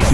the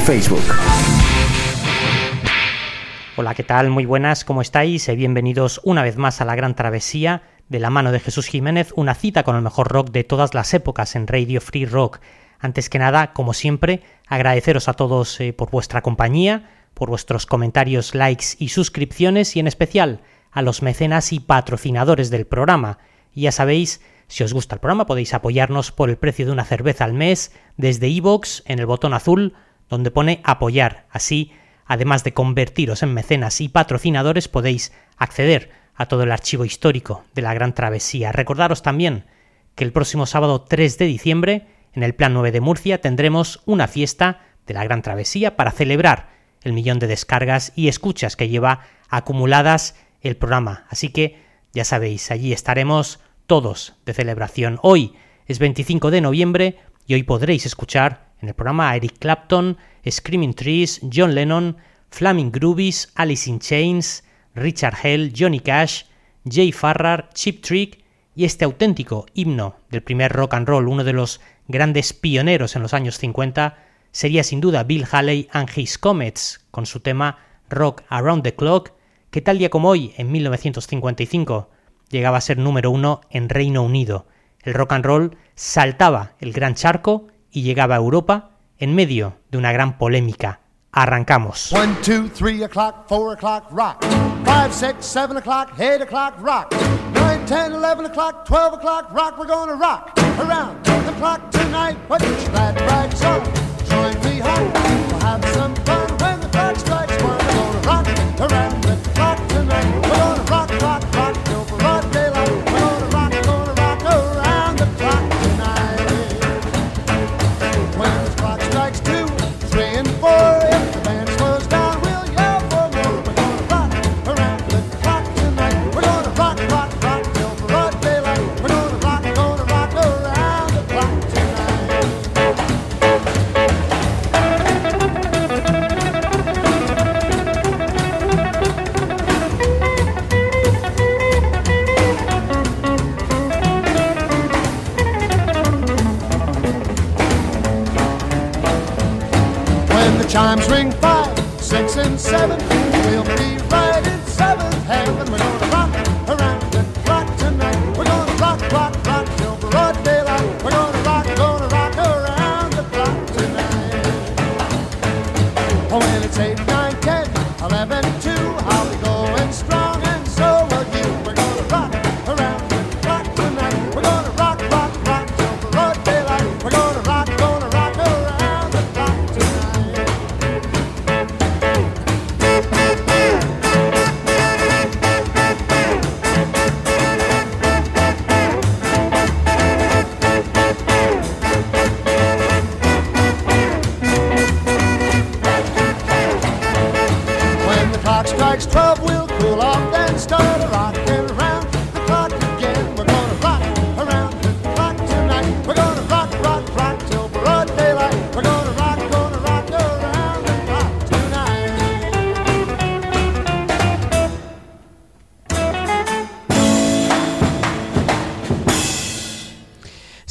Facebook. Hola, ¿qué tal? Muy buenas, ¿cómo estáis? Eh, bienvenidos una vez más a la gran travesía de la mano de Jesús Jiménez, una cita con el mejor rock de todas las épocas en Radio Free Rock. Antes que nada, como siempre, agradeceros a todos eh, por vuestra compañía, por vuestros comentarios, likes y suscripciones y en especial a los mecenas y patrocinadores del programa. Ya sabéis, si os gusta el programa podéis apoyarnos por el precio de una cerveza al mes desde iVoox en el botón azul donde pone apoyar. Así, además de convertiros en mecenas y patrocinadores, podéis acceder a todo el archivo histórico de la Gran Travesía. Recordaros también que el próximo sábado 3 de diciembre, en el Plan 9 de Murcia, tendremos una fiesta de la Gran Travesía para celebrar el millón de descargas y escuchas que lleva acumuladas el programa. Así que ya sabéis, allí estaremos todos de celebración. Hoy es 25 de noviembre y hoy podréis escuchar en el programa Eric Clapton, Screaming Trees, John Lennon, Flaming Groovies, Alice in Chains, Richard Hell, Johnny Cash, Jay Farrar, Chip Trick y este auténtico himno del primer rock and roll, uno de los grandes pioneros en los años 50, sería sin duda Bill Haley and His Comets, con su tema Rock Around the Clock, que tal día como hoy, en 1955, llegaba a ser número uno en Reino Unido. El rock and roll saltaba el gran charco y llegaba a Europa en medio de una gran polémica. Arrancamos. 1, 2, 3 o'clock, 4 o'clock, rock. 5, 6, 7 o'clock, 8 o'clock, rock. 9, 10, 11 o'clock, 12 o'clock, rock. We're gonna rock around the clock tonight. Put your glad rags on. Join me home.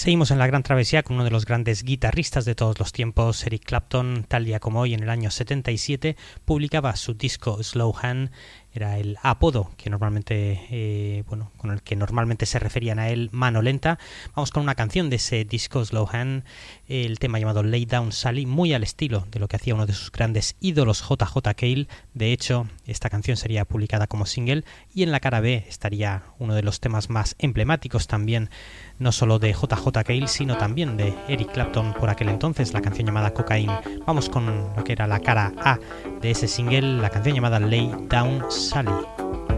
Seguimos en la gran travesía con uno de los grandes guitarristas de todos los tiempos, Eric Clapton, tal día como hoy en el año 77, publicaba su disco Slow Hand, era el apodo que normalmente, eh, bueno, con el que normalmente se referían a él, mano lenta. Vamos con una canción de ese disco Slow Hand, el tema llamado Lay Down Sally, muy al estilo de lo que hacía uno de sus grandes ídolos, JJ Cale. De hecho, esta canción sería publicada como single y en la cara B estaría uno de los temas más emblemáticos también no solo de JJ Cale, sino también de Eric Clapton por aquel entonces, la canción llamada Cocaine. Vamos con lo que era la cara A de ese single, la canción llamada Lay Down Sally. There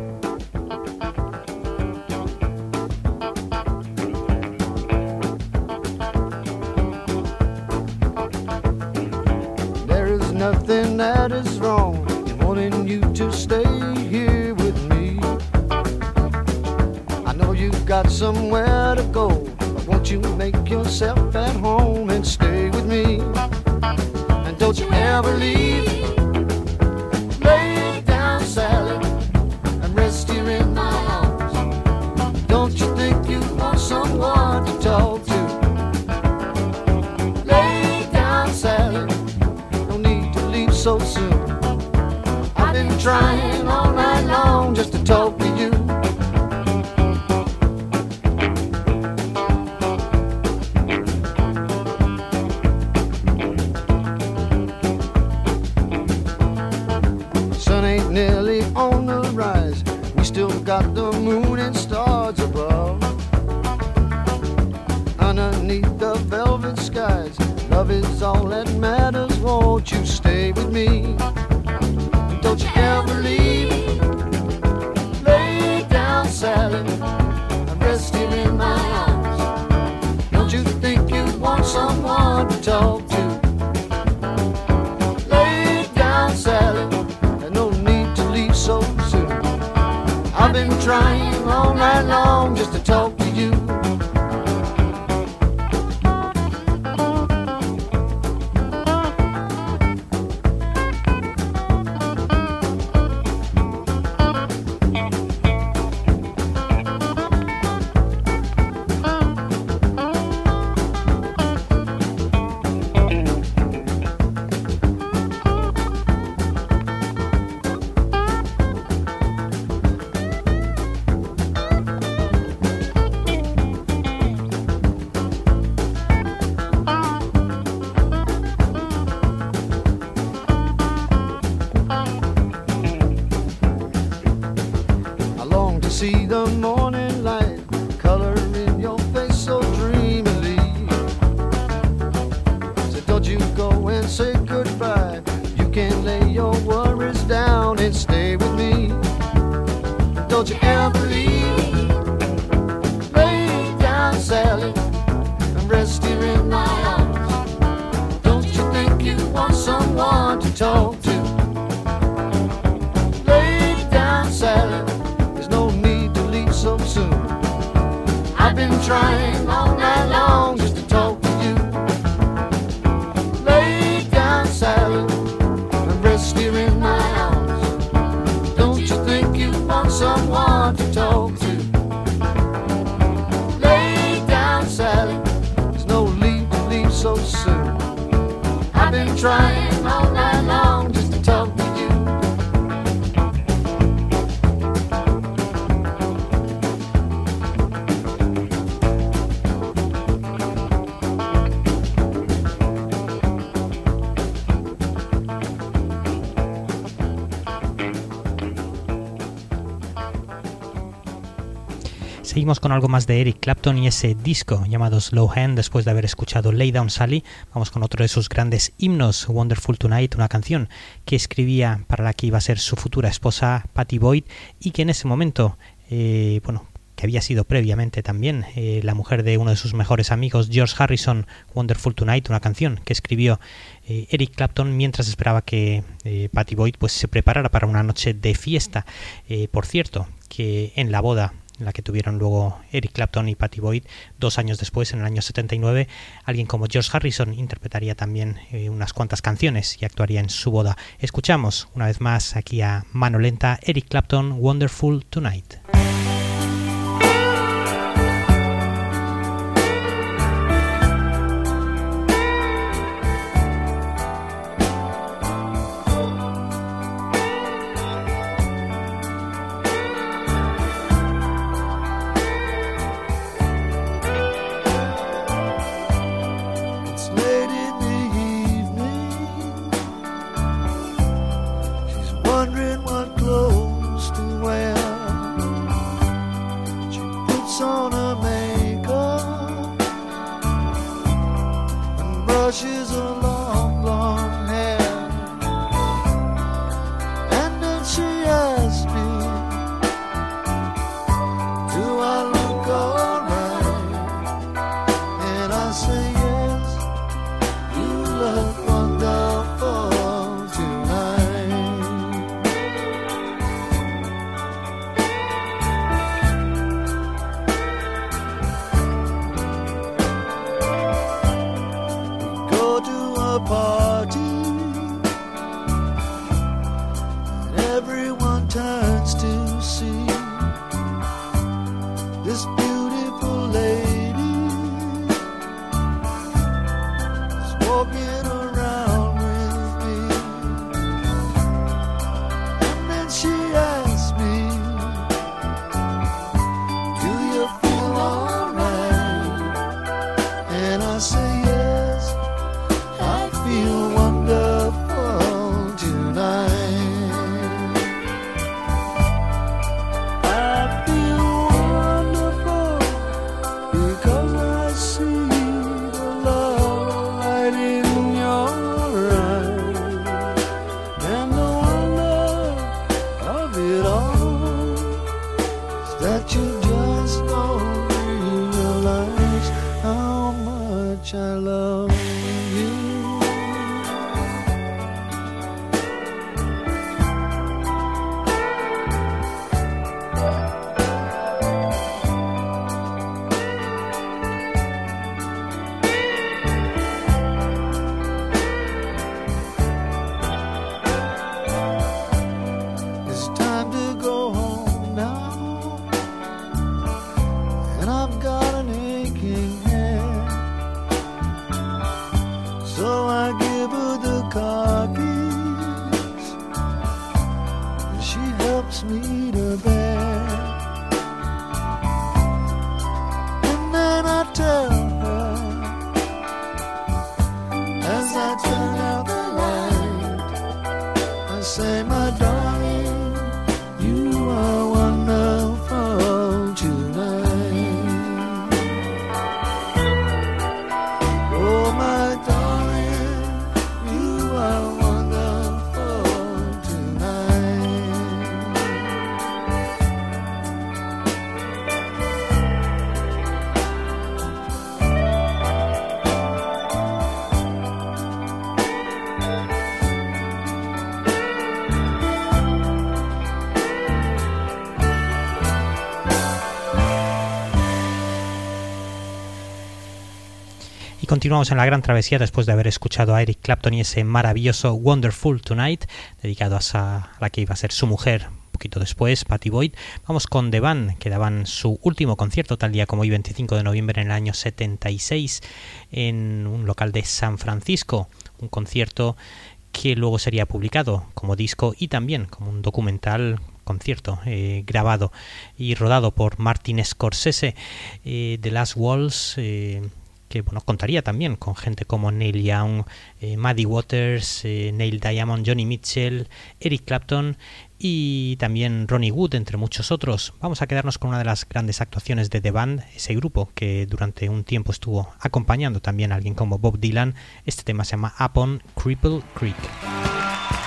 Seguimos con algo más de Eric Clapton y ese disco llamado Slow Hand después de haber escuchado Lay Down Sally. Vamos con otro de sus grandes himnos, Wonderful Tonight, una canción que escribía para la que iba a ser su futura esposa Patty Boyd y que en ese momento, eh, bueno, que había sido previamente también eh, la mujer de uno de sus mejores amigos, George Harrison, Wonderful Tonight, una canción que escribió eh, Eric Clapton mientras esperaba que eh, Patty Boyd pues, se preparara para una noche de fiesta. Eh, por cierto, que en la boda la que tuvieron luego Eric Clapton y Patty Boyd dos años después, en el año 79, alguien como George Harrison interpretaría también eh, unas cuantas canciones y actuaría en su boda. Escuchamos una vez más aquí a mano lenta Eric Clapton, Wonderful Tonight. continuamos en la gran travesía después de haber escuchado a Eric Clapton y ese maravilloso Wonderful Tonight, dedicado a la que iba a ser su mujer, poquito después, Patty Boyd. Vamos con The Van, que daban su último concierto tal día como hoy, 25 de noviembre en el año 76, en un local de San Francisco. Un concierto que luego sería publicado como disco y también como un documental concierto eh, grabado y rodado por Martin Scorsese. de The Last Walls. Eh, que bueno, contaría también con gente como Neil Young, eh, Maddie Waters, eh, Neil Diamond, Johnny Mitchell, Eric Clapton y también Ronnie Wood, entre muchos otros. Vamos a quedarnos con una de las grandes actuaciones de The Band, ese grupo que durante un tiempo estuvo acompañando también a alguien como Bob Dylan. Este tema se llama Upon Cripple Creek.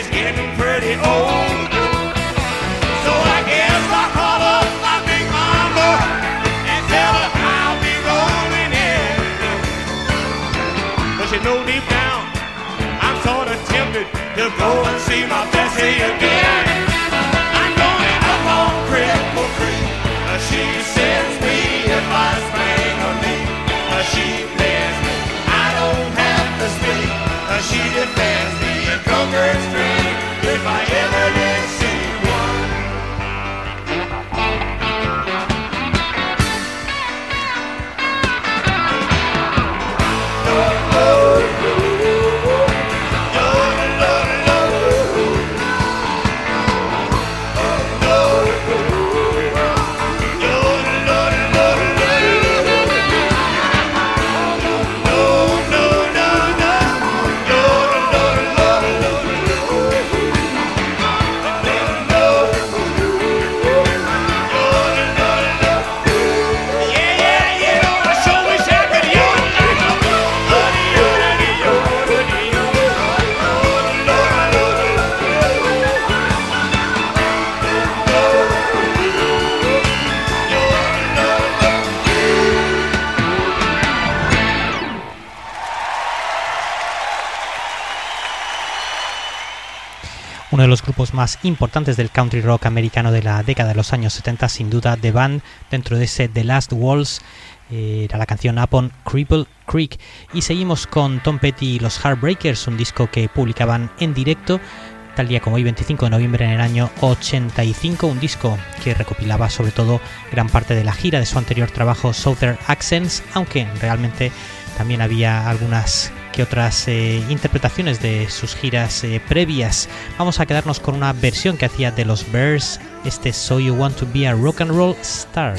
is getting pretty old. So I guess I'll call up my big mama and tell her I'll be rolling in. But you know deep down, I'm sort of tempted to go and see my Bessie again. Baker Street. Más importantes del country rock americano de la década de los años 70, sin duda The Band, dentro de ese The Last Walls, eh, era la canción Upon Cripple Creek. Y seguimos con Tom Petty y los Heartbreakers, un disco que publicaban en directo tal día como hoy 25 de noviembre en el año 85, un disco que recopilaba sobre todo gran parte de la gira de su anterior trabajo Southern Accents, aunque realmente también había algunas que otras eh, interpretaciones de sus giras eh, previas. Vamos a quedarnos con una versión que hacía de los Bears, este So You Want to Be a Rock and Roll Star.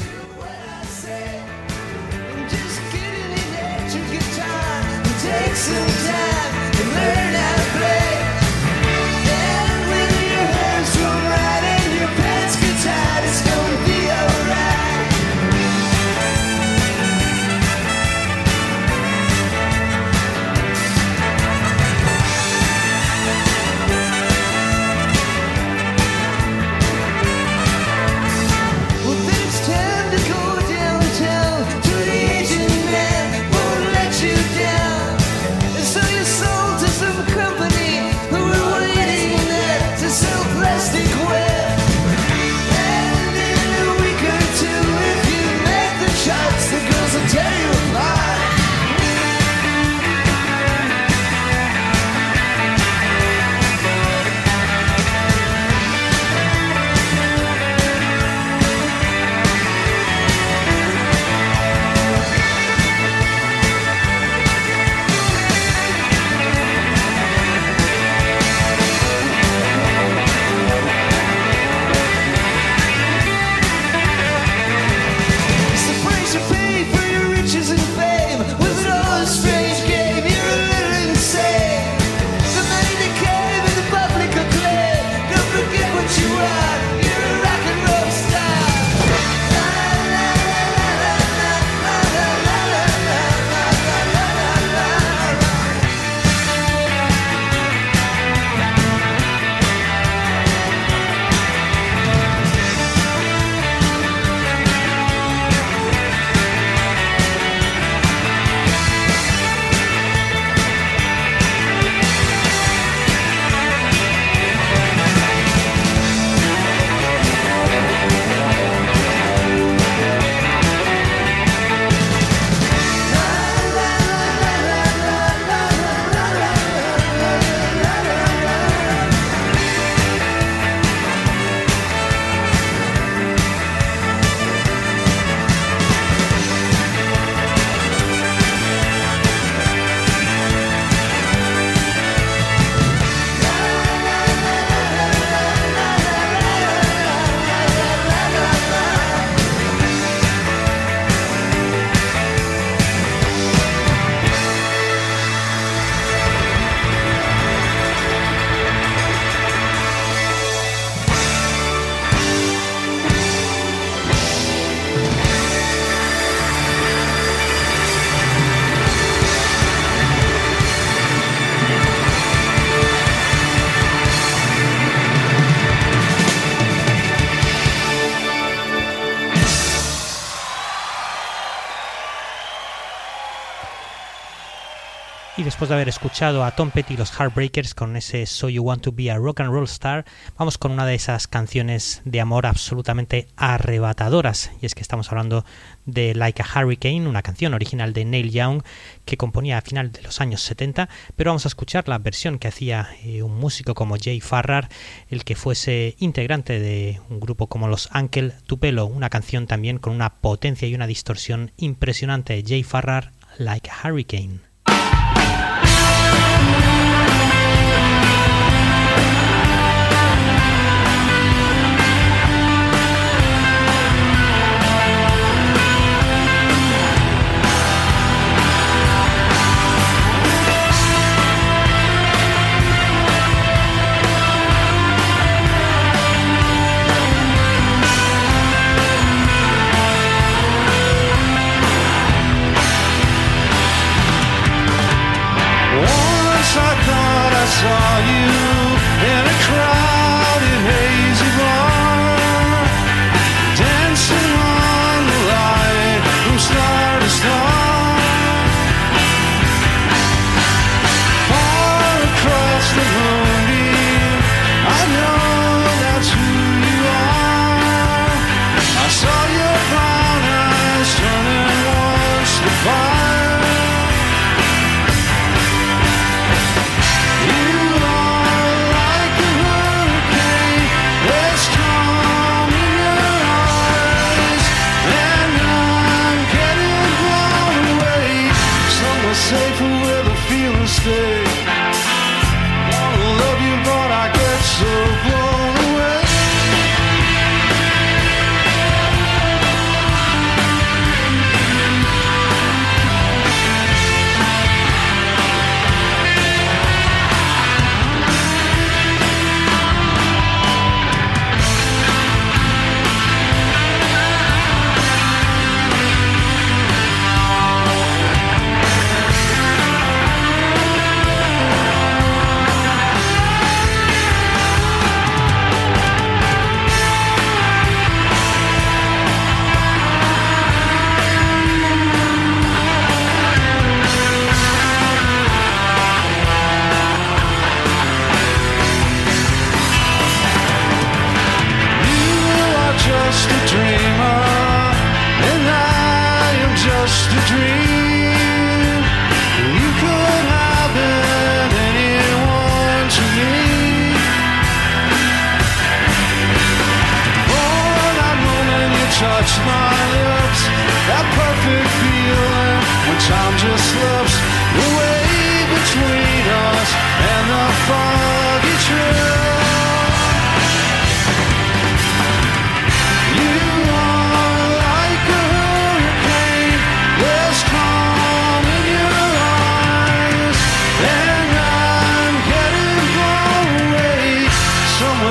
De haber escuchado a Tom Petty y los Heartbreakers con ese So You Want to Be a Rock and Roll Star, vamos con una de esas canciones de amor absolutamente arrebatadoras. Y es que estamos hablando de Like a Hurricane, una canción original de Neil Young que componía a final de los años 70, pero vamos a escuchar la versión que hacía eh, un músico como Jay Farrar, el que fuese integrante de un grupo como los Uncle Tupelo, una canción también con una potencia y una distorsión impresionante. Jay Farrar, Like a Hurricane.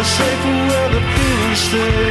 Safer where the feeling stays.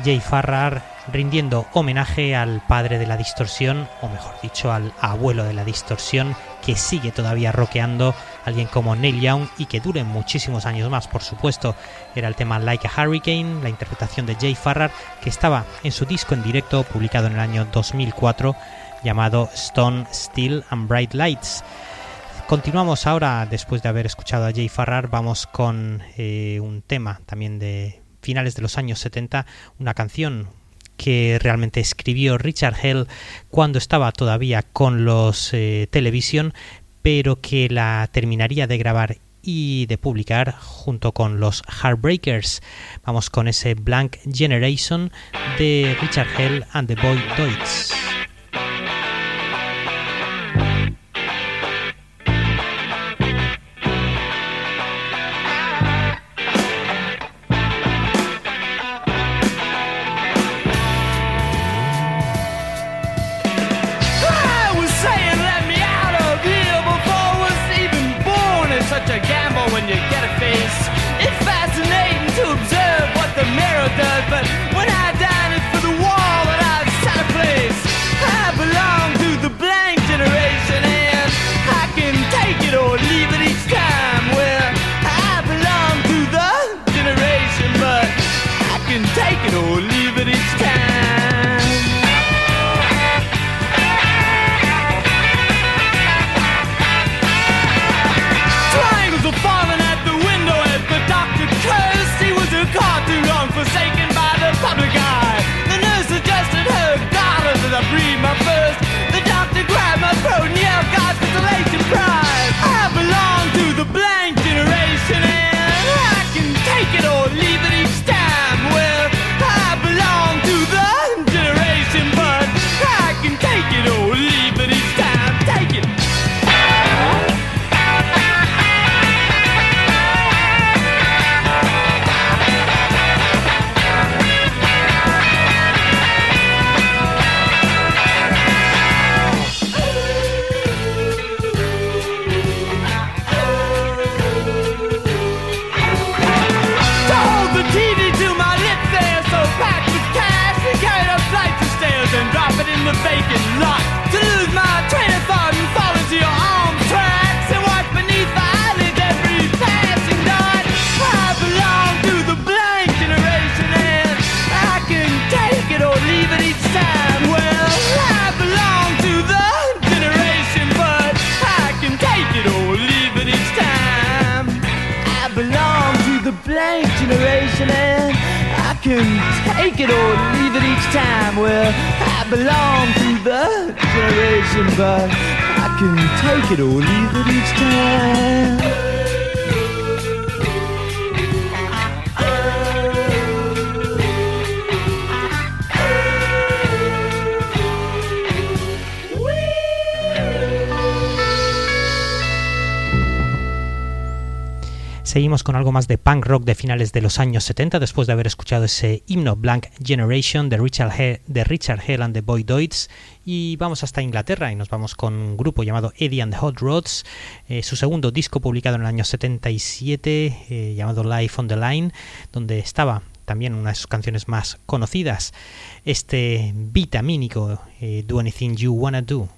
Jay Farrar rindiendo homenaje al padre de la distorsión, o mejor dicho, al abuelo de la distorsión, que sigue todavía rockeando, alguien como Neil Young y que dure muchísimos años más, por supuesto. Era el tema Like a Hurricane, la interpretación de Jay Farrar, que estaba en su disco en directo publicado en el año 2004, llamado Stone, Steel and Bright Lights. Continuamos ahora, después de haber escuchado a Jay Farrar, vamos con eh, un tema también de finales de los años 70, una canción que realmente escribió Richard Hell cuando estaba todavía con los eh, Television, pero que la terminaría de grabar y de publicar junto con los Heartbreakers. Vamos con ese Blank Generation de Richard Hell and the Boy Deutz. Seguimos con algo más de punk rock de finales de los años 70, después de haber escuchado ese himno Blank Generation de Richard, He de Richard Hell and the Boy Doids. Y vamos hasta Inglaterra y nos vamos con un grupo llamado Eddie and the Hot Rods, eh, su segundo disco publicado en el año 77, eh, llamado Life on the Line, donde estaba también una de sus canciones más conocidas, este vitamínico eh, Do Anything You Wanna Do.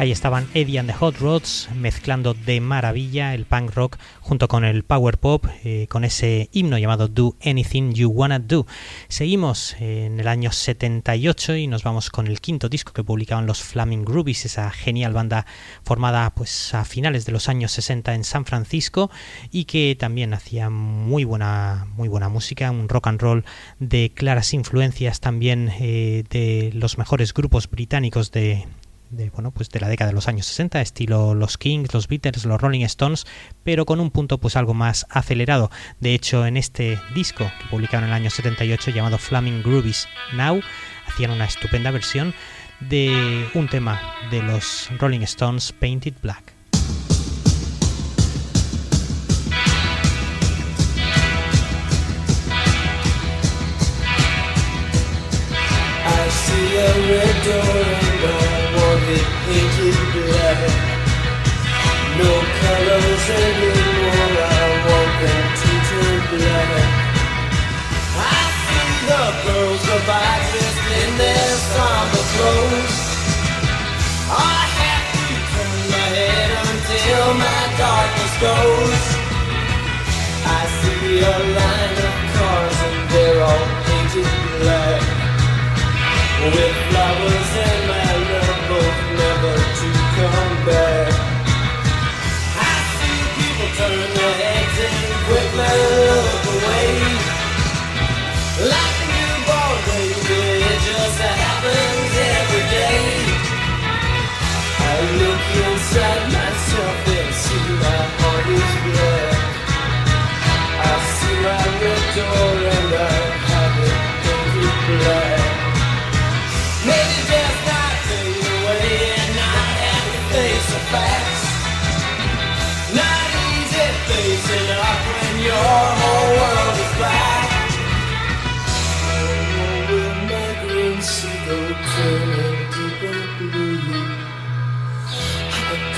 Ahí estaban Eddie and the Hot Rods mezclando de maravilla el punk rock junto con el power pop eh, con ese himno llamado Do Anything You Wanna Do. Seguimos en el año 78 y nos vamos con el quinto disco que publicaban los Flaming Groovies, esa genial banda formada pues a finales de los años 60 en San Francisco y que también hacía muy buena muy buena música, un rock and roll de claras influencias también eh, de los mejores grupos británicos de de, bueno, pues de la década de los años 60, estilo los Kings, los Beatles, los Rolling Stones, pero con un punto pues algo más acelerado. De hecho, en este disco que publicaron en el año 78 llamado Flaming Groovies Now, hacían una estupenda versión de un tema de los Rolling Stones Painted Black. Goes. I see a line of cars and they're all painted black. With flowers and my love both never to come back. I see people turn their heads and quickly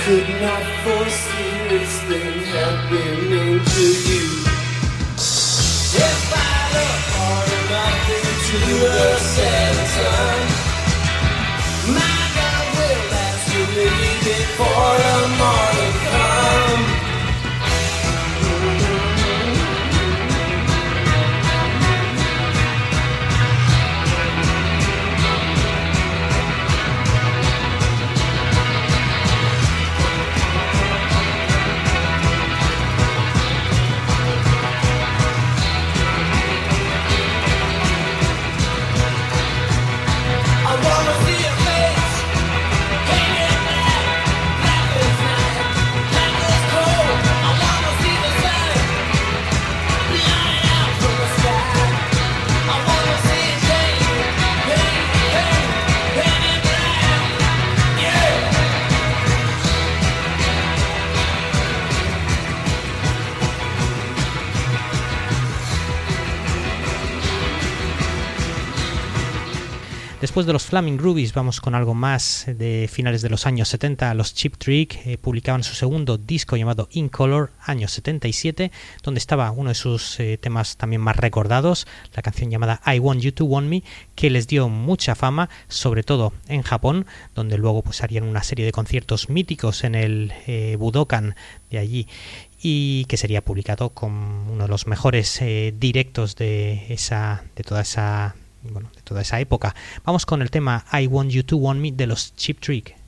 could not foresee this thing happening to you. If I look hard enough into the Después de los Flaming Groovies vamos con algo más de finales de los años 70. Los Chip Trick eh, publicaban su segundo disco llamado In Color, año 77, donde estaba uno de sus eh, temas también más recordados, la canción llamada I Want You to Want Me, que les dio mucha fama, sobre todo en Japón, donde luego pues harían una serie de conciertos míticos en el eh, Budokan de allí y que sería publicado como uno de los mejores directos de esa de toda esa bueno, de toda esa época. Vamos con el tema I Want You to Want Me de los Chip Trick.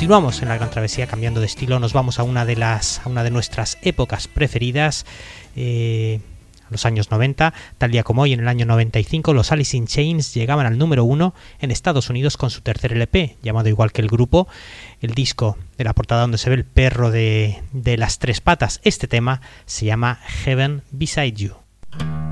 Continuamos en la gran travesía cambiando de estilo, nos vamos a una de las a una de nuestras épocas preferidas. eh, los años 90, tal día como hoy, en el año 95, los Alice in Chains llegaban al número uno en Estados Unidos con su tercer LP, llamado igual que el grupo, el disco de la portada donde se ve el perro de, de las tres patas. Este tema se llama Heaven Beside You.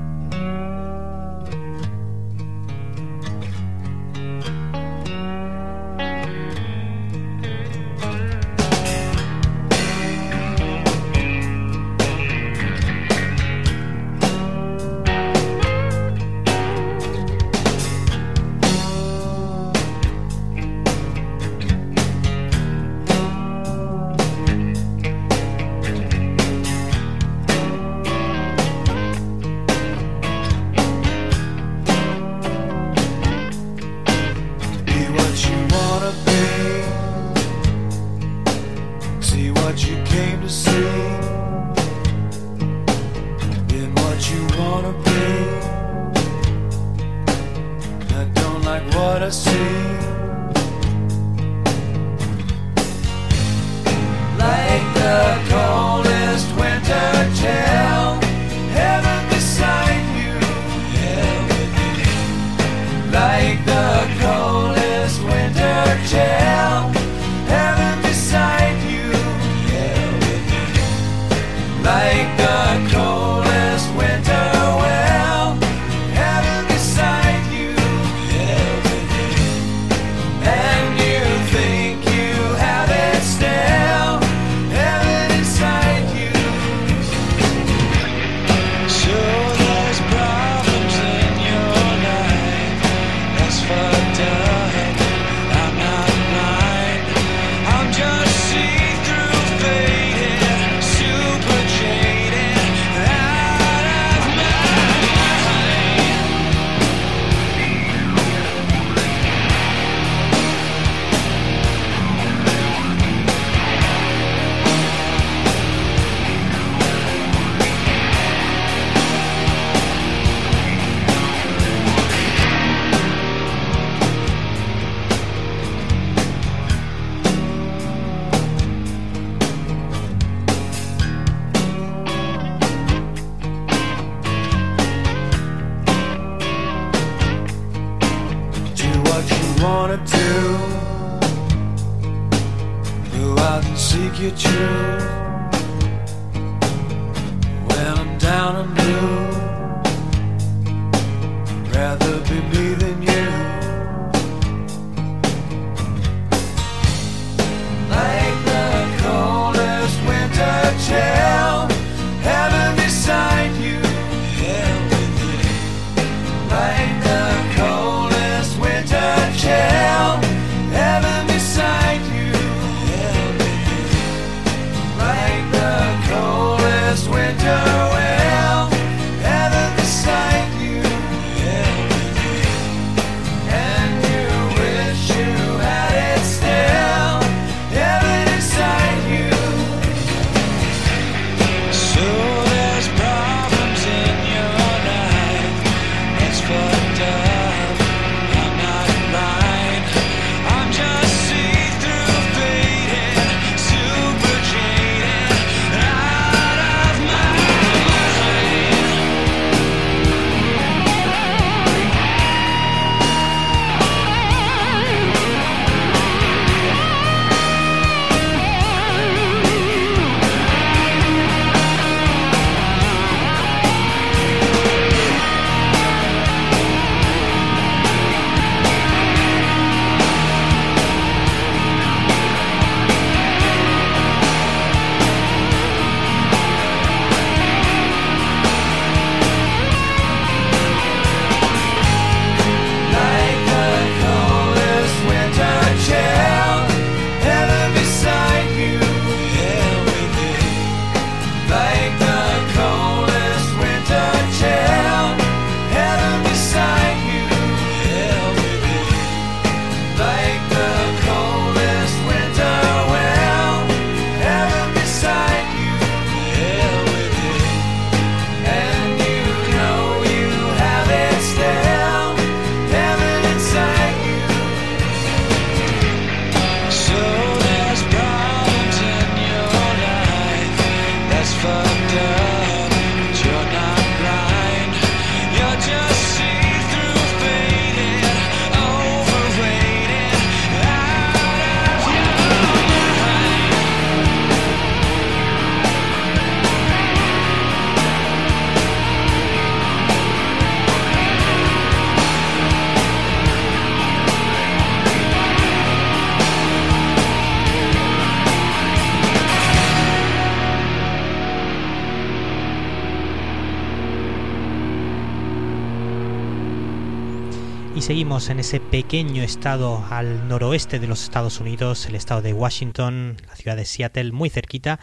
En ese pequeño estado al noroeste de los Estados Unidos, el estado de Washington, la ciudad de Seattle, muy cerquita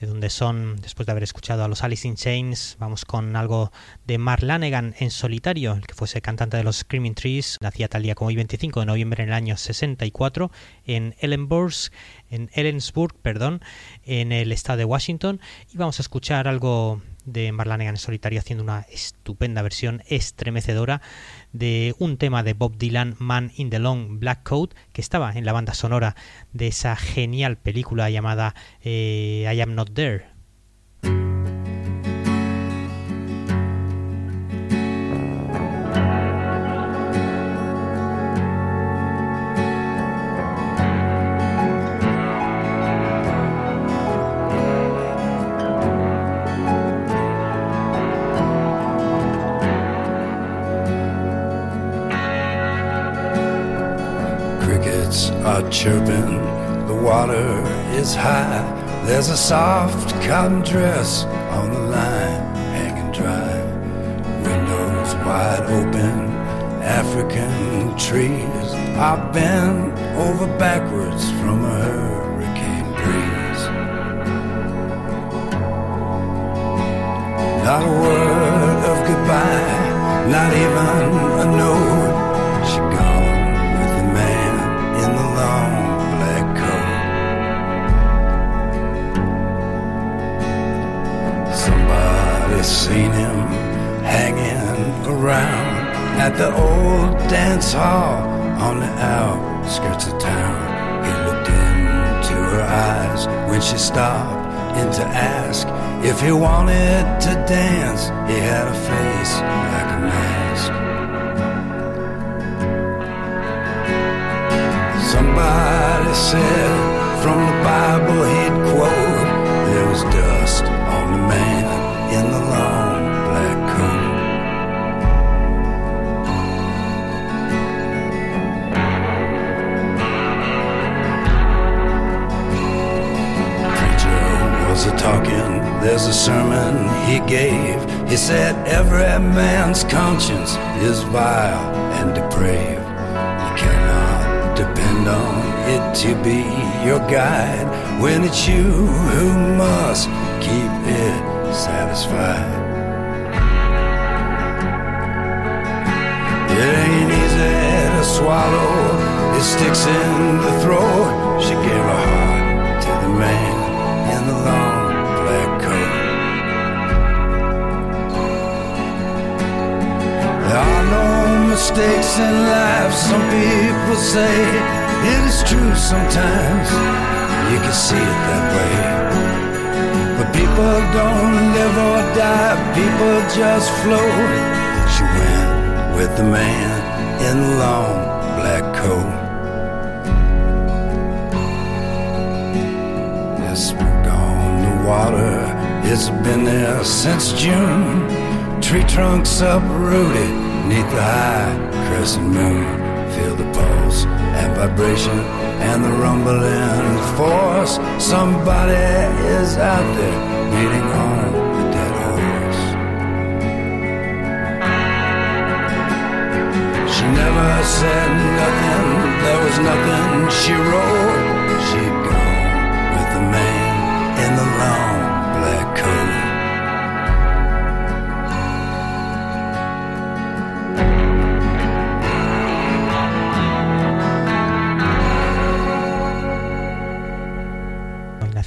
de donde son, después de haber escuchado a los Alice in Chains, vamos con algo de Mark Lanegan en solitario, el que fuese cantante de los Screaming Trees, nacía tal día como el 25 de noviembre en el año 64 en Ellenburg, en Ellensburg, perdón, en el estado de Washington, y vamos a escuchar algo de Marlanegan en solitario haciendo una estupenda versión estremecedora de un tema de Bob Dylan, Man in the Long Black Coat, que estaba en la banda sonora de esa genial película llamada eh, I Am Not There. Are chirping, the water is high. There's a soft cotton dress on the line, hanging dry. Windows wide open, African trees are bent over backwards from a hurricane breeze. Not a word of goodbye, not even at the old dance hall on the outskirts of town. He looked into her eyes when she stopped in to ask if he wanted to dance. He had a face like a mask. Somebody said from the Bible he'd quote, There was dust on the man in the long was a talking, there's a sermon he gave. He said, Every man's conscience is vile and depraved. You cannot depend on it to be your guide when it's you who must keep it satisfied. It ain't easy to swallow, it sticks in the throat. She gave her heart to the man in the long mistakes in life, some people say it is true sometimes. You can see it that way. But people don't live or die, people just float. She went with the man in the long black coat. Spook on the water, it's been there since June. Tree trunks uprooted neath the high crescent moon. Feel the pulse and vibration and the rumbling force. Somebody is out there beating on the dead horse. She never said nothing, there was nothing she wrote.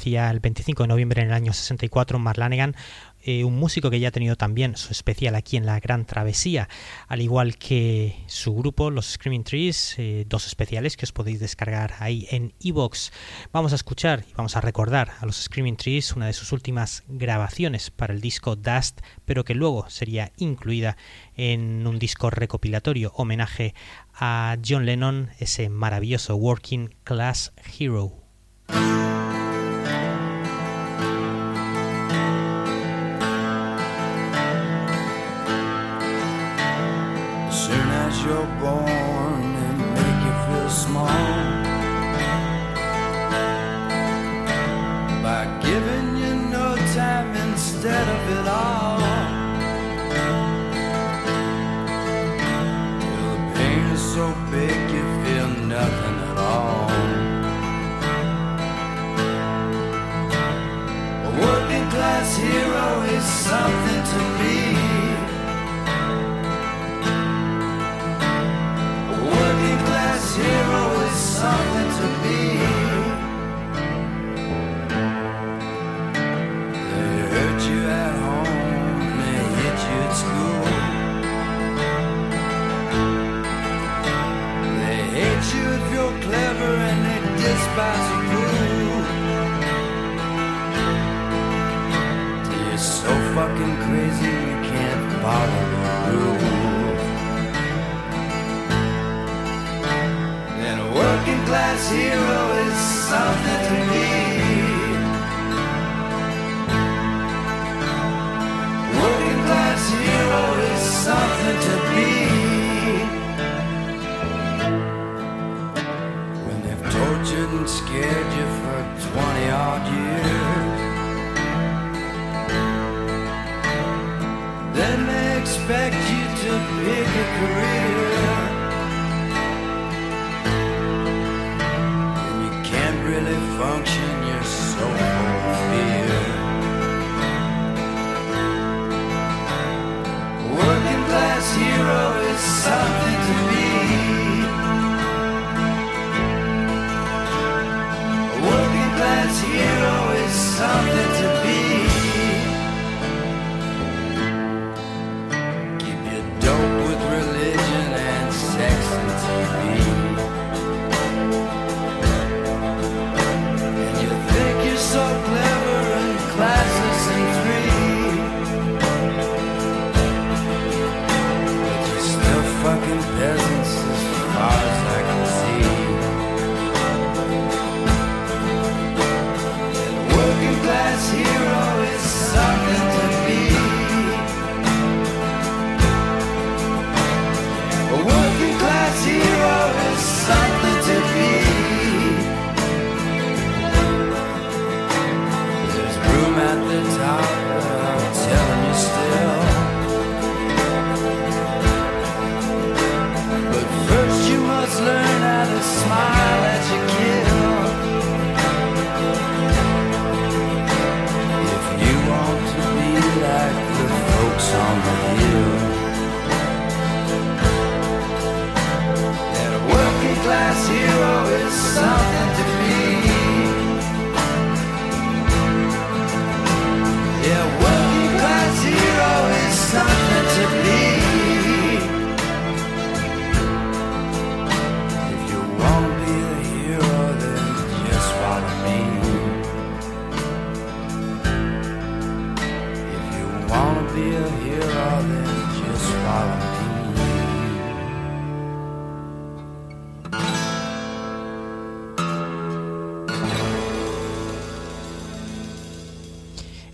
Nacía el 25 de noviembre en el año 64 Mark Lanegan, eh, un músico que ya ha tenido también su especial aquí en la Gran Travesía, al igual que su grupo, los Screaming Trees, eh, dos especiales que os podéis descargar ahí en iVoox. Vamos a escuchar y vamos a recordar a los Screaming Trees una de sus últimas grabaciones para el disco Dust, pero que luego sería incluida en un disco recopilatorio homenaje a John Lennon, ese maravilloso Working Class Hero. you're born and make you feel small by giving you no time instead of it all. The pain is so big you feel nothing at all. A working class hero is something. Zero is something. zero is something.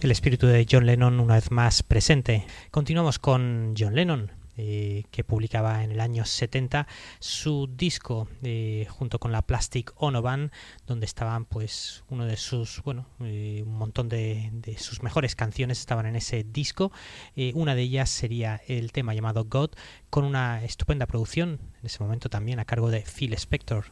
el espíritu de John Lennon una vez más presente. Continuamos con John Lennon, eh, que publicaba en el año 70 su disco eh, junto con la Plastic Ono Band, donde estaban pues uno de sus, bueno, eh, un montón de, de, sus mejores canciones estaban en ese disco. una de ellas sería el tema llamado God, con una estupenda producción en ese momento también a cargo de Phil Spector.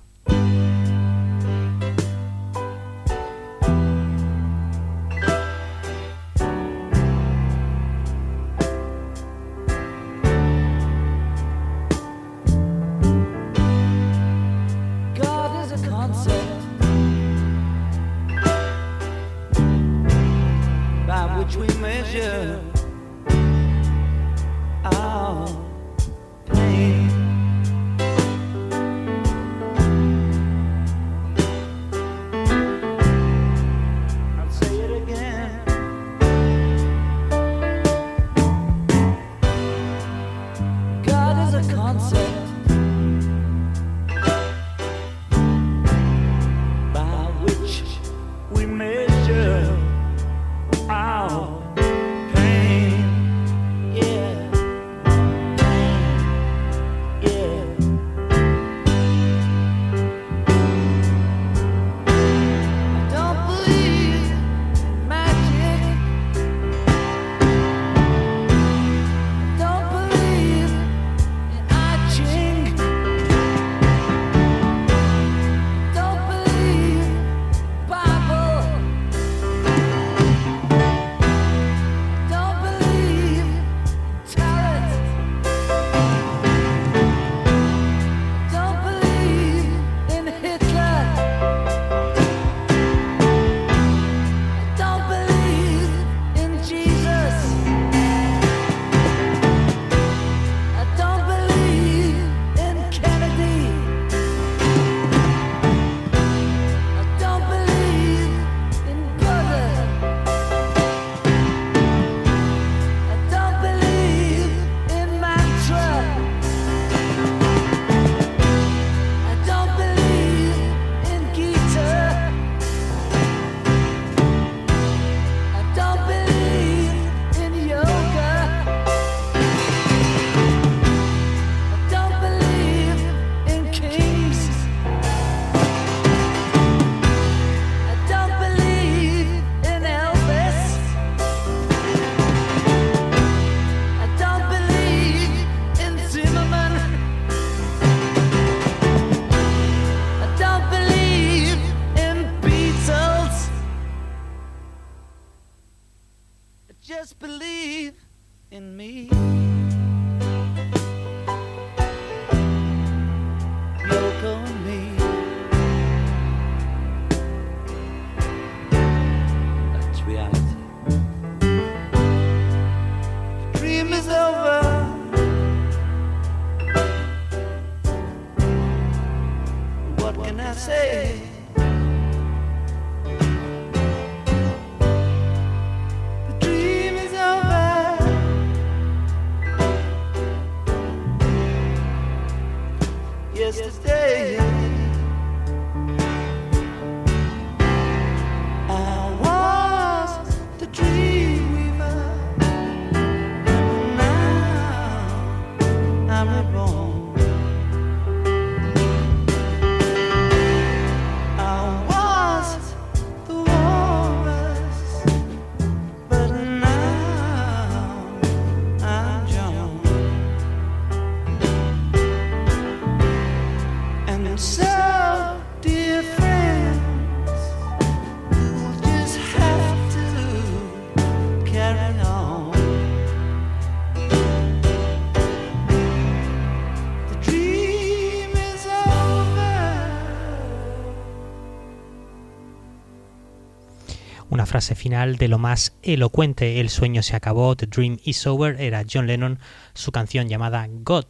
Frase final de lo más elocuente, el sueño se acabó, The Dream is Over, era John Lennon, su canción llamada God.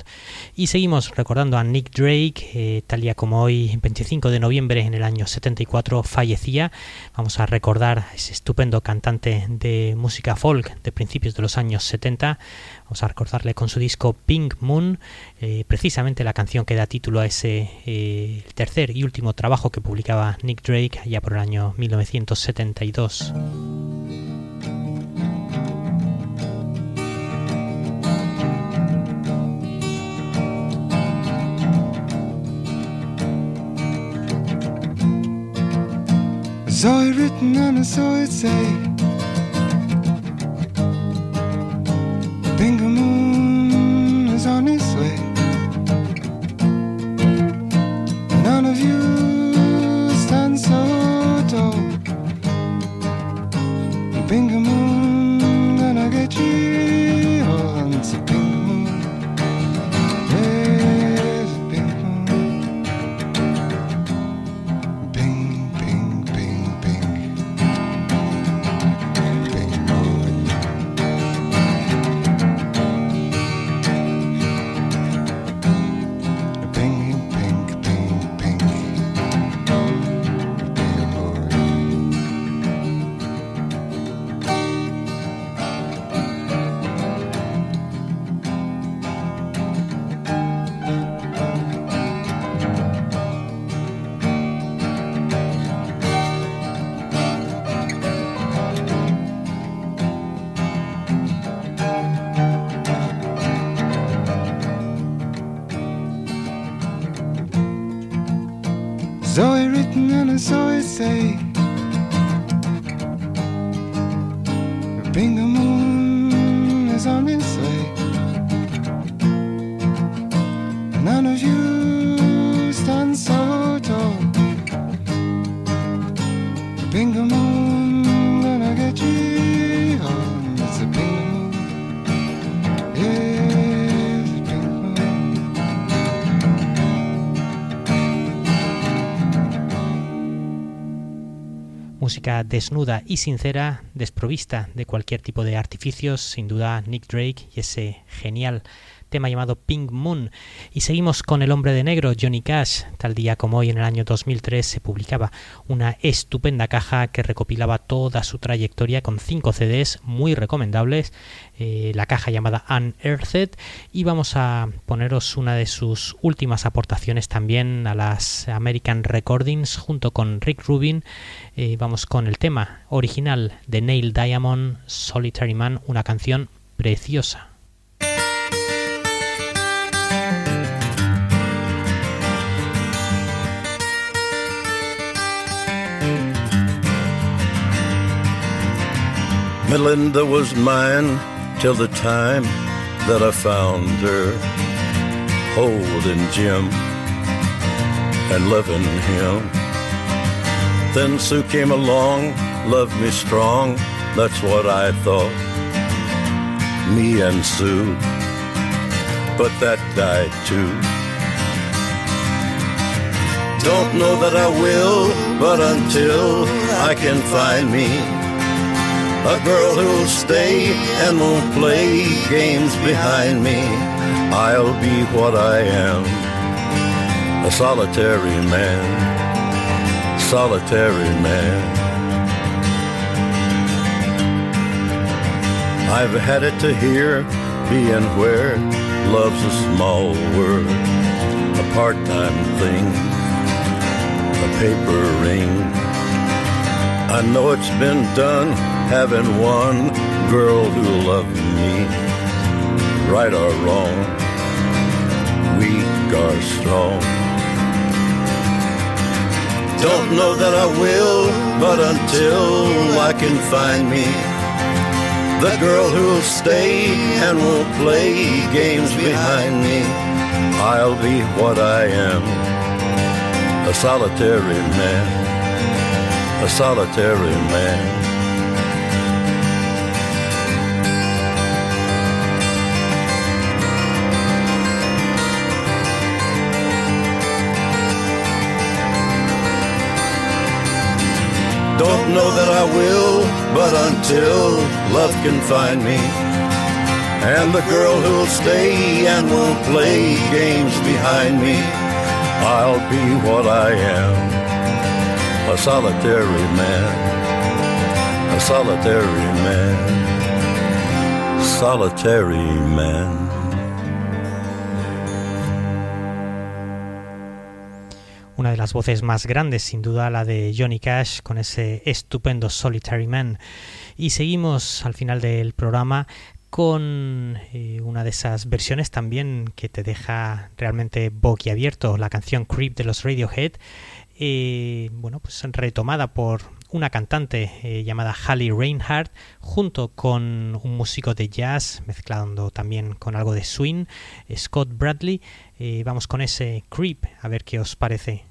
Y seguimos recordando a Nick Drake, eh, tal día como hoy, 25 de noviembre en el año 74, fallecía. Vamos a recordar a ese estupendo cantante de música folk de principios de los años 70. Vamos a recordarle con su disco Pink Moon, eh, precisamente la canción que da título a ese eh, tercer y último trabajo que publicaba Nick Drake allá por el año 1972. I saw it written and say Bingo Moon is on its way. None of you stand so tall. Bingo Música desnuda y sincera, desprovista de cualquier tipo de artificios, sin duda Nick Drake y ese genial tema llamado Pink Moon. Y seguimos con El hombre de negro, Johnny Cash. Tal día como hoy, en el año 2003, se publicaba una estupenda caja que recopilaba toda su trayectoria con cinco CDs muy recomendables. eh, la caja llamada Unearthed. Y vamos a poneros una de sus últimas aportaciones también a las American Recordings junto con Rick Rubin. Eh, vamos con el tema original de Neil Diamond, Solitary Man, una canción preciosa. Melinda was mine till the time that I found her holding Jim and loving him. Then Sue came along, loved me strong, that's what I thought. me and Sue, but that died too. Don't know that I will, but until I can find me a girl who'll stay and won't play games behind me, I'll be what I am, a solitary man, solitary man. I've had it to here, being where love's a small word, a part-time thing, a paper ring. I know it's been done having one girl who loved me, right or wrong, weak or strong. Don't know that I will, but until I can find me the girl who'll stay and won't play games behind me, I'll be what I am, a solitary man, a solitary man. Know that I will, but until love can find me, and the girl who'll stay and won't play games behind me, I'll be what I am, a solitary man, a solitary man, solitary man. Una de las voces más grandes, sin duda la de Johnny Cash con ese estupendo Solitary Man. Y seguimos al final del programa con eh, una de esas versiones también que te deja realmente boquiabierto, la canción Creep de los Radiohead, eh, bueno, pues retomada por una cantante eh, llamada Hallie Reinhardt junto con un músico de jazz mezclando también con algo de swing, Scott Bradley. Vamos con ese Creep a ver qué os parece.